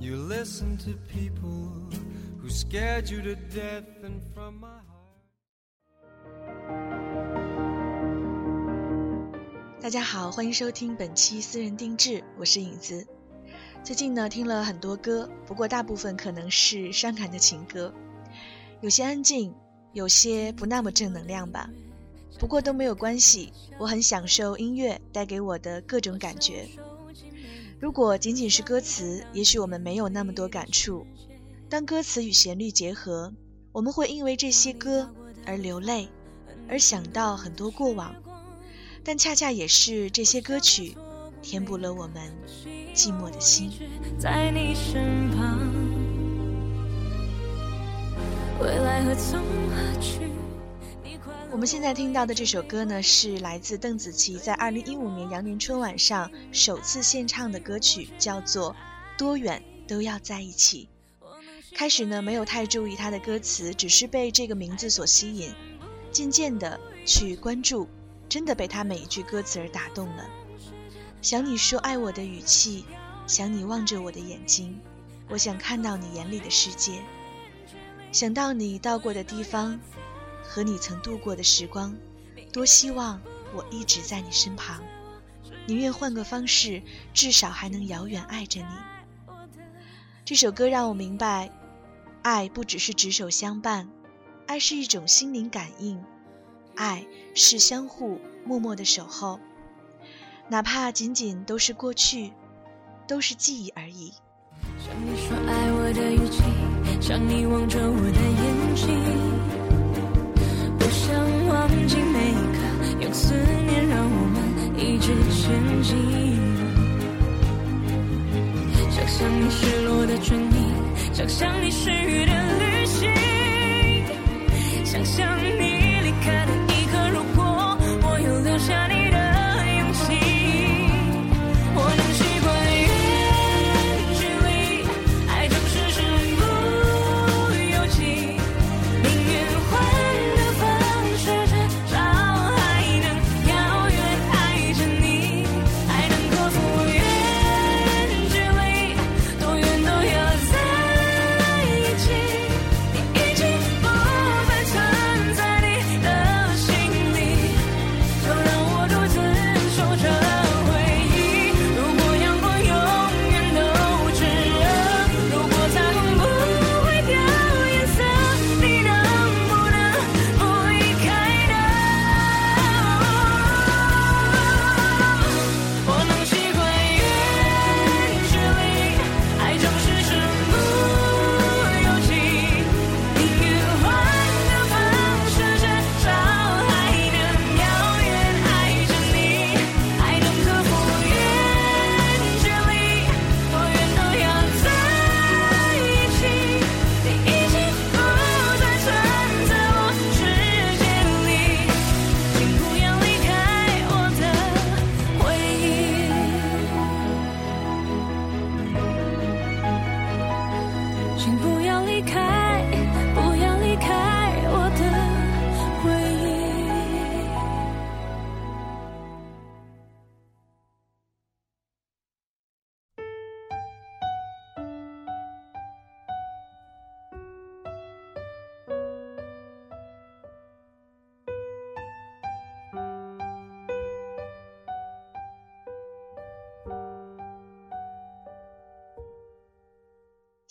You listen to people who scared you to death and from my heart. 大家好，欢迎收听本期私人定制，我是影子。最近呢，听了很多歌，不过大部分可能是伤感的情歌，有些安静，有些不那么正能量吧。不过都没有关系，我很享受音乐带给我的各种感觉。如果仅仅是歌词，也许我们没有那么多感触。当歌词与旋律结合，我们会因为这些歌而流泪，而想到很多过往。但恰恰也是这些歌曲，填补了我们寂寞的心。在你身旁。我们现在听到的这首歌呢，是来自邓紫棋在二零一五年羊年春晚上首次献唱的歌曲，叫做《多远都要在一起》。开始呢，没有太注意它的歌词，只是被这个名字所吸引，渐渐的去关注，真的被他每一句歌词而打动了。想你说爱我的语气，想你望着我的眼睛，我想看到你眼里的世界。想到你到过的地方，和你曾度过的时光，多希望我一直在你身旁，宁愿换个方式，至少还能遥远爱着你。这首歌让我明白，爱不只是执手相伴，爱是一种心灵感应，爱是相互默默的守候，哪怕仅仅都是过去，都是记忆而已。像你说爱我的语气，像你望着我的眼睛，思念让我们一直前进。想象你失落的唇印，想象你失语的旅行，想象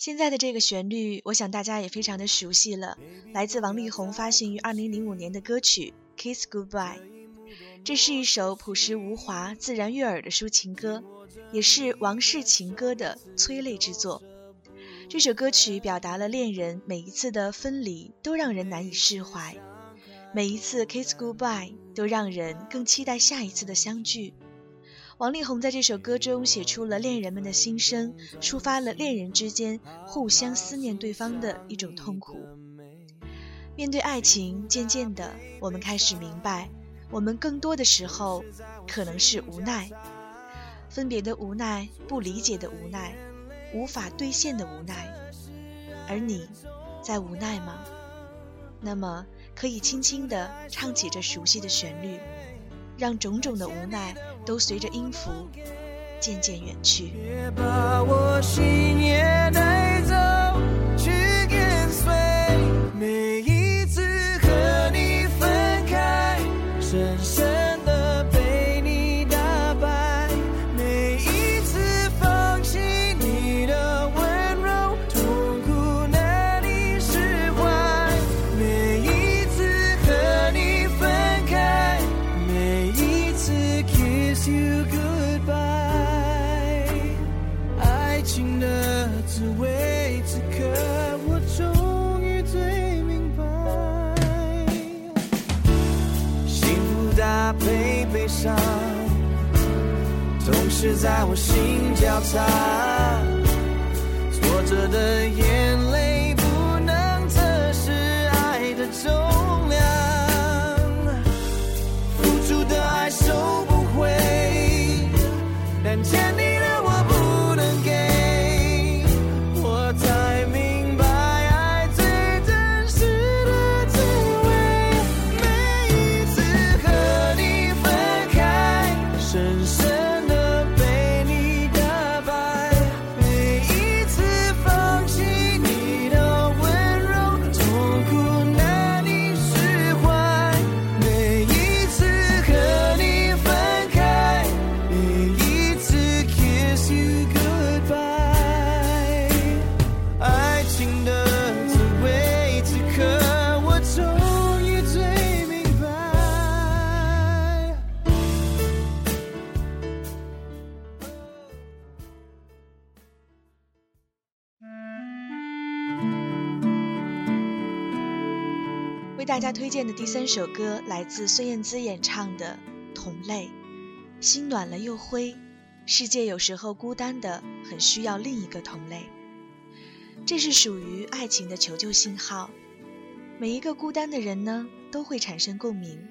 现在的这个旋律，我想大家也非常的熟悉了，来自王力宏发行于二零零五年的歌曲《Kiss Goodbye》。这是一首朴实无华、自然悦耳的抒情歌，也是王室情歌的催泪之作。这首歌曲表达了恋人每一次的分离都让人难以释怀，每一次 Kiss Goodbye 都让人更期待下一次的相聚。王力宏在这首歌中写出了恋人们的心声，抒发了恋人之间互相思念对方的一种痛苦。面对爱情，渐渐的，我们开始明白，我们更多的时候可能是无奈，分别的无奈，不理解的无奈，无法兑现的无奈。而你，在无奈吗？那么，可以轻轻地唱起这熟悉的旋律，让种种的无奈都随着音符渐渐远去。我心交叉，大家推荐的第三首歌来自孙燕姿演唱的《同类》，心暖了又灰，世界有时候孤单的很需要另一个同类。这是属于爱情的求救信号，每一个孤单的人呢都会产生共鸣。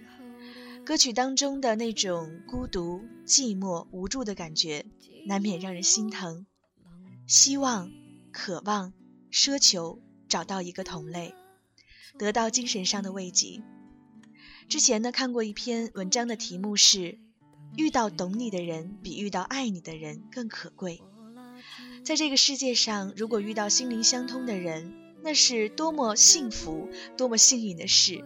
歌曲当中的那种孤独、寂寞、无助的感觉，难免让人心疼。希望、渴望、奢求找到一个同类。得到精神上的慰藉。之前呢，看过一篇文章的题目是“遇到懂你的人，比遇到爱你的人更可贵”。在这个世界上，如果遇到心灵相通的人，那是多么幸福、多么幸运的事。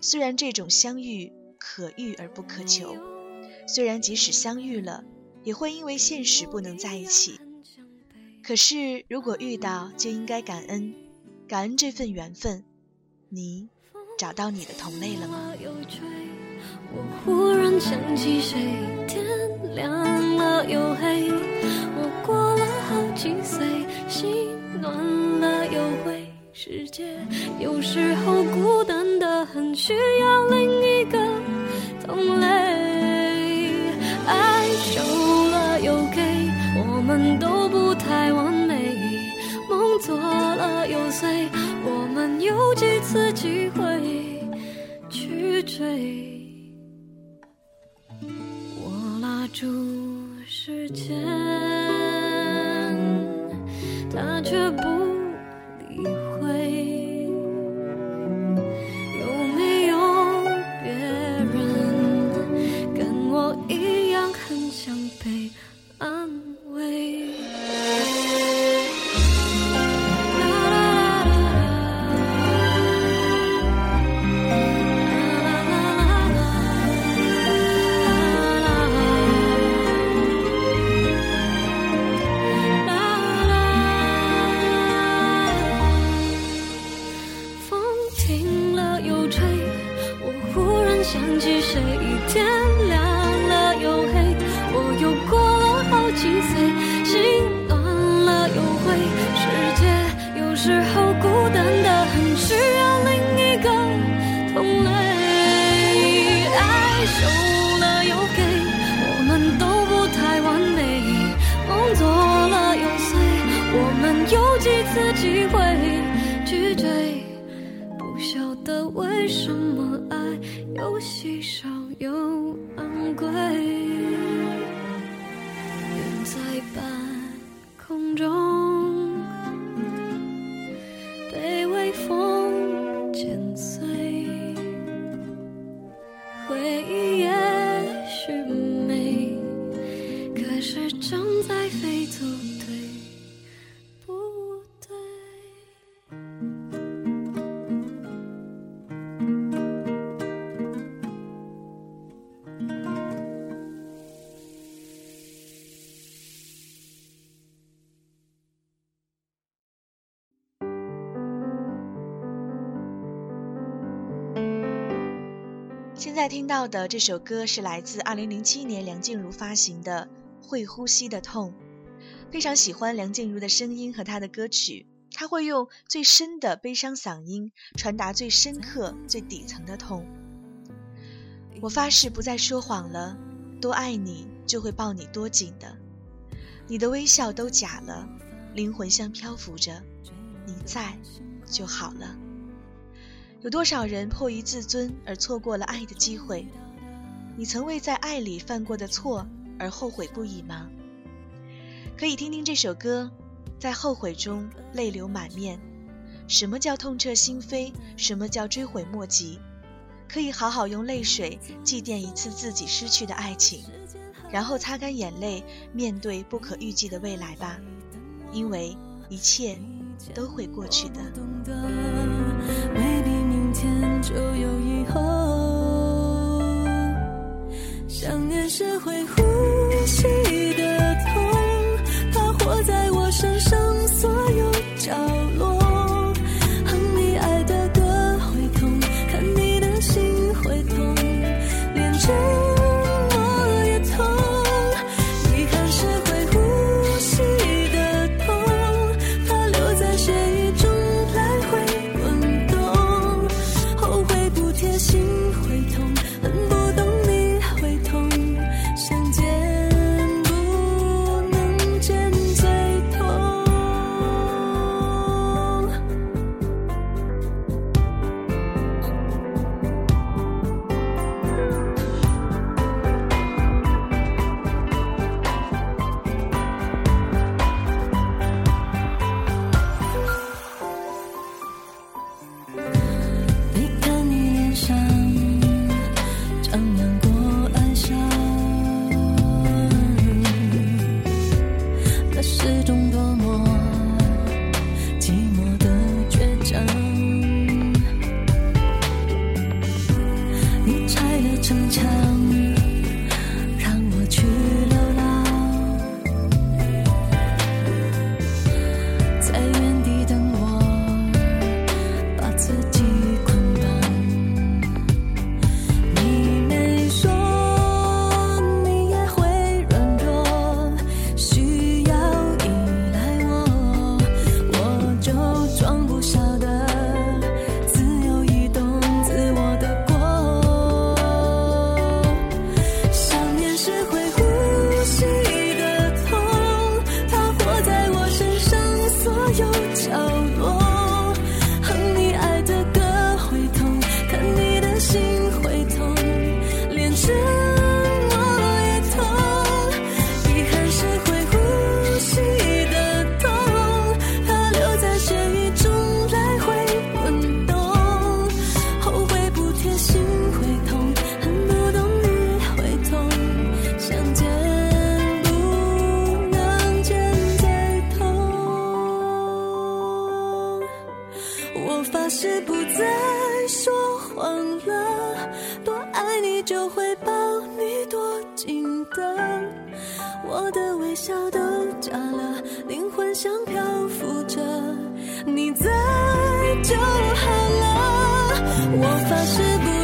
虽然这种相遇可遇而不可求，虽然即使相遇了，也会因为现实不能在一起。可是，如果遇到，就应该感恩，感恩这份缘分。你找到你的同类了吗？我忽然想起谁，天亮了又黑。我过了好几岁，心暖了又灰。世界有时候孤单的很，需要另一个同类。爱收了又给，我们都不太完美。梦做了又碎。有几次机会去追？我拉住时间，在听到的这首歌是来自2007年梁静茹发行的《会呼吸的痛》，非常喜欢梁静茹的声音和她的歌曲，她会用最深的悲伤嗓音传达最深刻、最底层的痛。我发誓不再说谎了，多爱你就会抱你多紧的，你的微笑都假了，灵魂像漂浮着，你在就好了。有多少人迫于自尊而错过了爱的机会？你曾为在爱里犯过的错而后悔不已吗？可以听听这首歌，在后悔中泪流满面。什么叫痛彻心扉？什么叫追悔莫及？可以好好用泪水祭奠一次自己失去的爱情，然后擦干眼泪，面对不可预计的未来吧。因为一切都会过去的。天就有以后，想念是会呼吸。我发誓不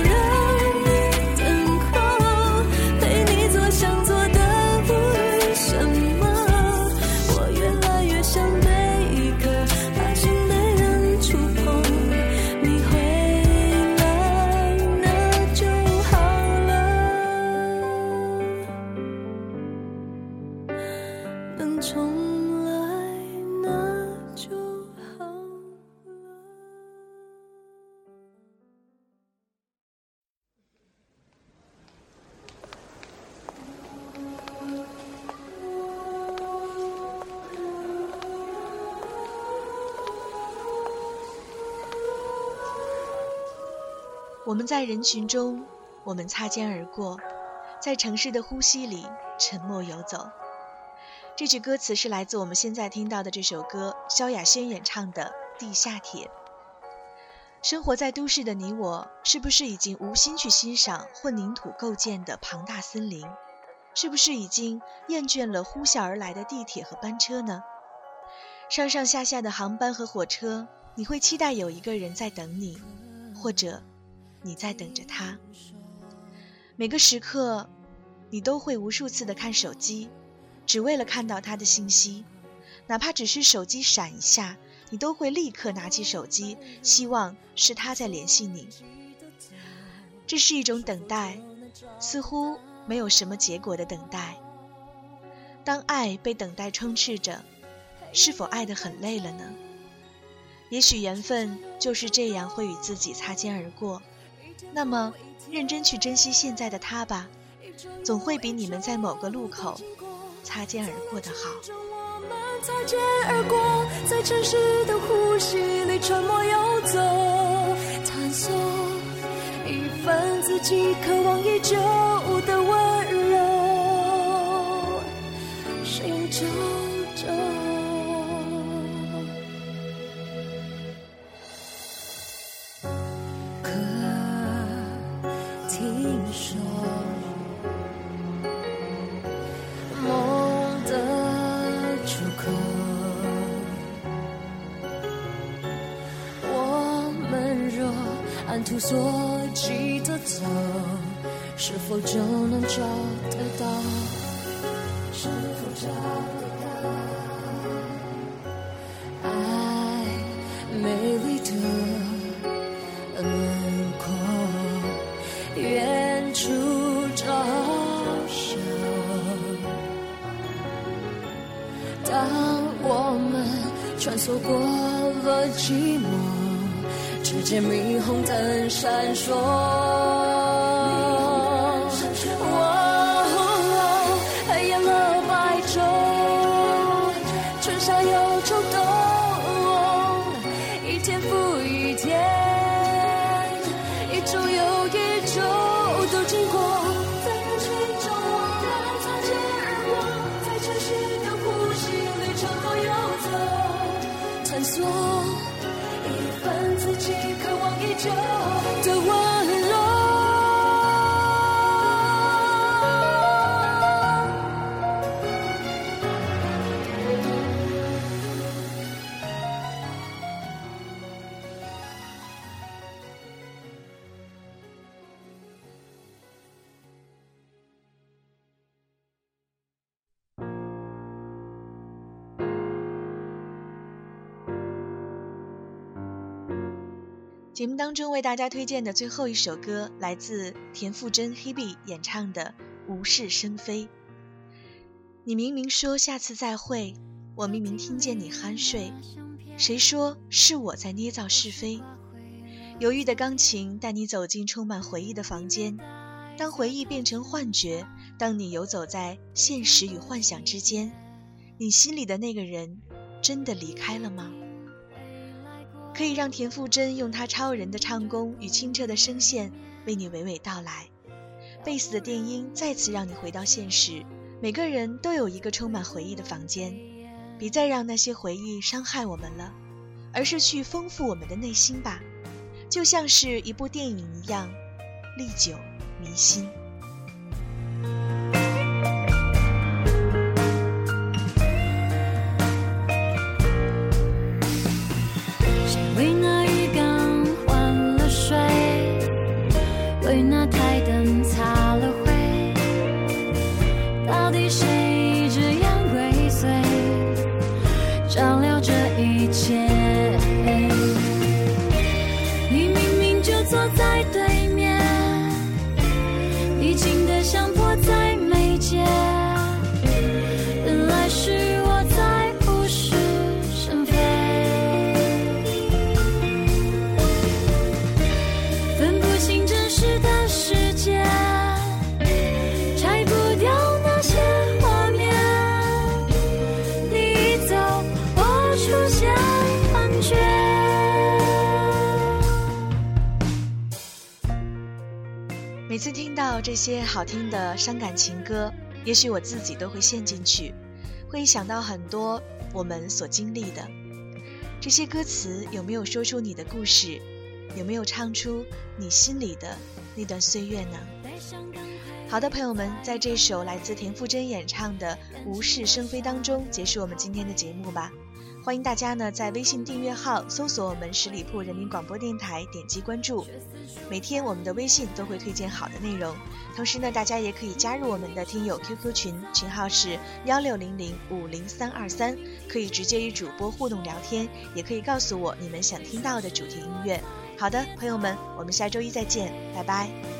我们在人群中，我们擦肩而过，在城市的呼吸里沉默游走。这句歌词是来自我们现在听到的这首歌，萧亚轩演唱的《地下铁》。生活在都市的你我，是不是已经无心去欣赏混凝土构建的庞大森林？是不是已经厌倦了呼啸而来的地铁和班车呢？上上下下的航班和火车，你会期待有一个人在等你，或者你在等着他。每个时刻，你都会无数次的看手机，只为了看到他的信息，哪怕只是手机闪一下。你都会立刻拿起手机，希望是他在联系你。这是一种等待，似乎没有什么结果的等待。当爱被等待充斥着，是否爱得很累了呢？也许缘分就是这样会与自己擦肩而过。那么，认真去珍惜现在的他吧，总会比你们在某个路口擦肩而过的好。擦肩而过，在城市的呼吸里沉默游走，探索一份自己渴望已久的温柔，心中听说梦的出口，我们若按图索骥的走，是否就能找得到？是否找？当我们穿梭过了寂寞。只见霓虹灯闪烁，节目当中为大家推荐的最后一首歌，来自田馥甄 Hebe 演唱的《无事生非》。你明明说下次再会，我明明听见你酣睡，谁说是我在捏造是非？犹豫的钢琴带你走进充满回忆的房间，当回忆变成幻觉，当你游走在现实与幻想之间，你心里的那个人真的离开了吗？可以让田馥甄用她超人的唱功与清澈的声线为你娓娓道来，贝斯的电音再次让你回到现实。每个人都有一个充满回忆的房间，别再让那些回忆伤害我们了，而是去丰富我们的内心吧，就像是一部电影一样，历久弥新。对那天每次听到这些好听的伤感情歌，也许我自己都会陷进去，会想到很多我们所经历的。这些歌词有没有说出你的故事？有没有唱出你心里的那段岁月呢？好的，朋友们，在这首来自田馥甄演唱的《无事生非》当中，结束我们今天的节目吧。欢迎大家呢在微信订阅号搜索我们十里铺人民广播电台，点击关注。每天我们的微信都会推荐好的内容，同时呢，大家也可以加入我们的听友 QQ 群，群号是幺六零零五零三二三，可以直接与主播互动聊天，也可以告诉我你们想听到的主题音乐。好的，朋友们，我们下周一再见，拜拜。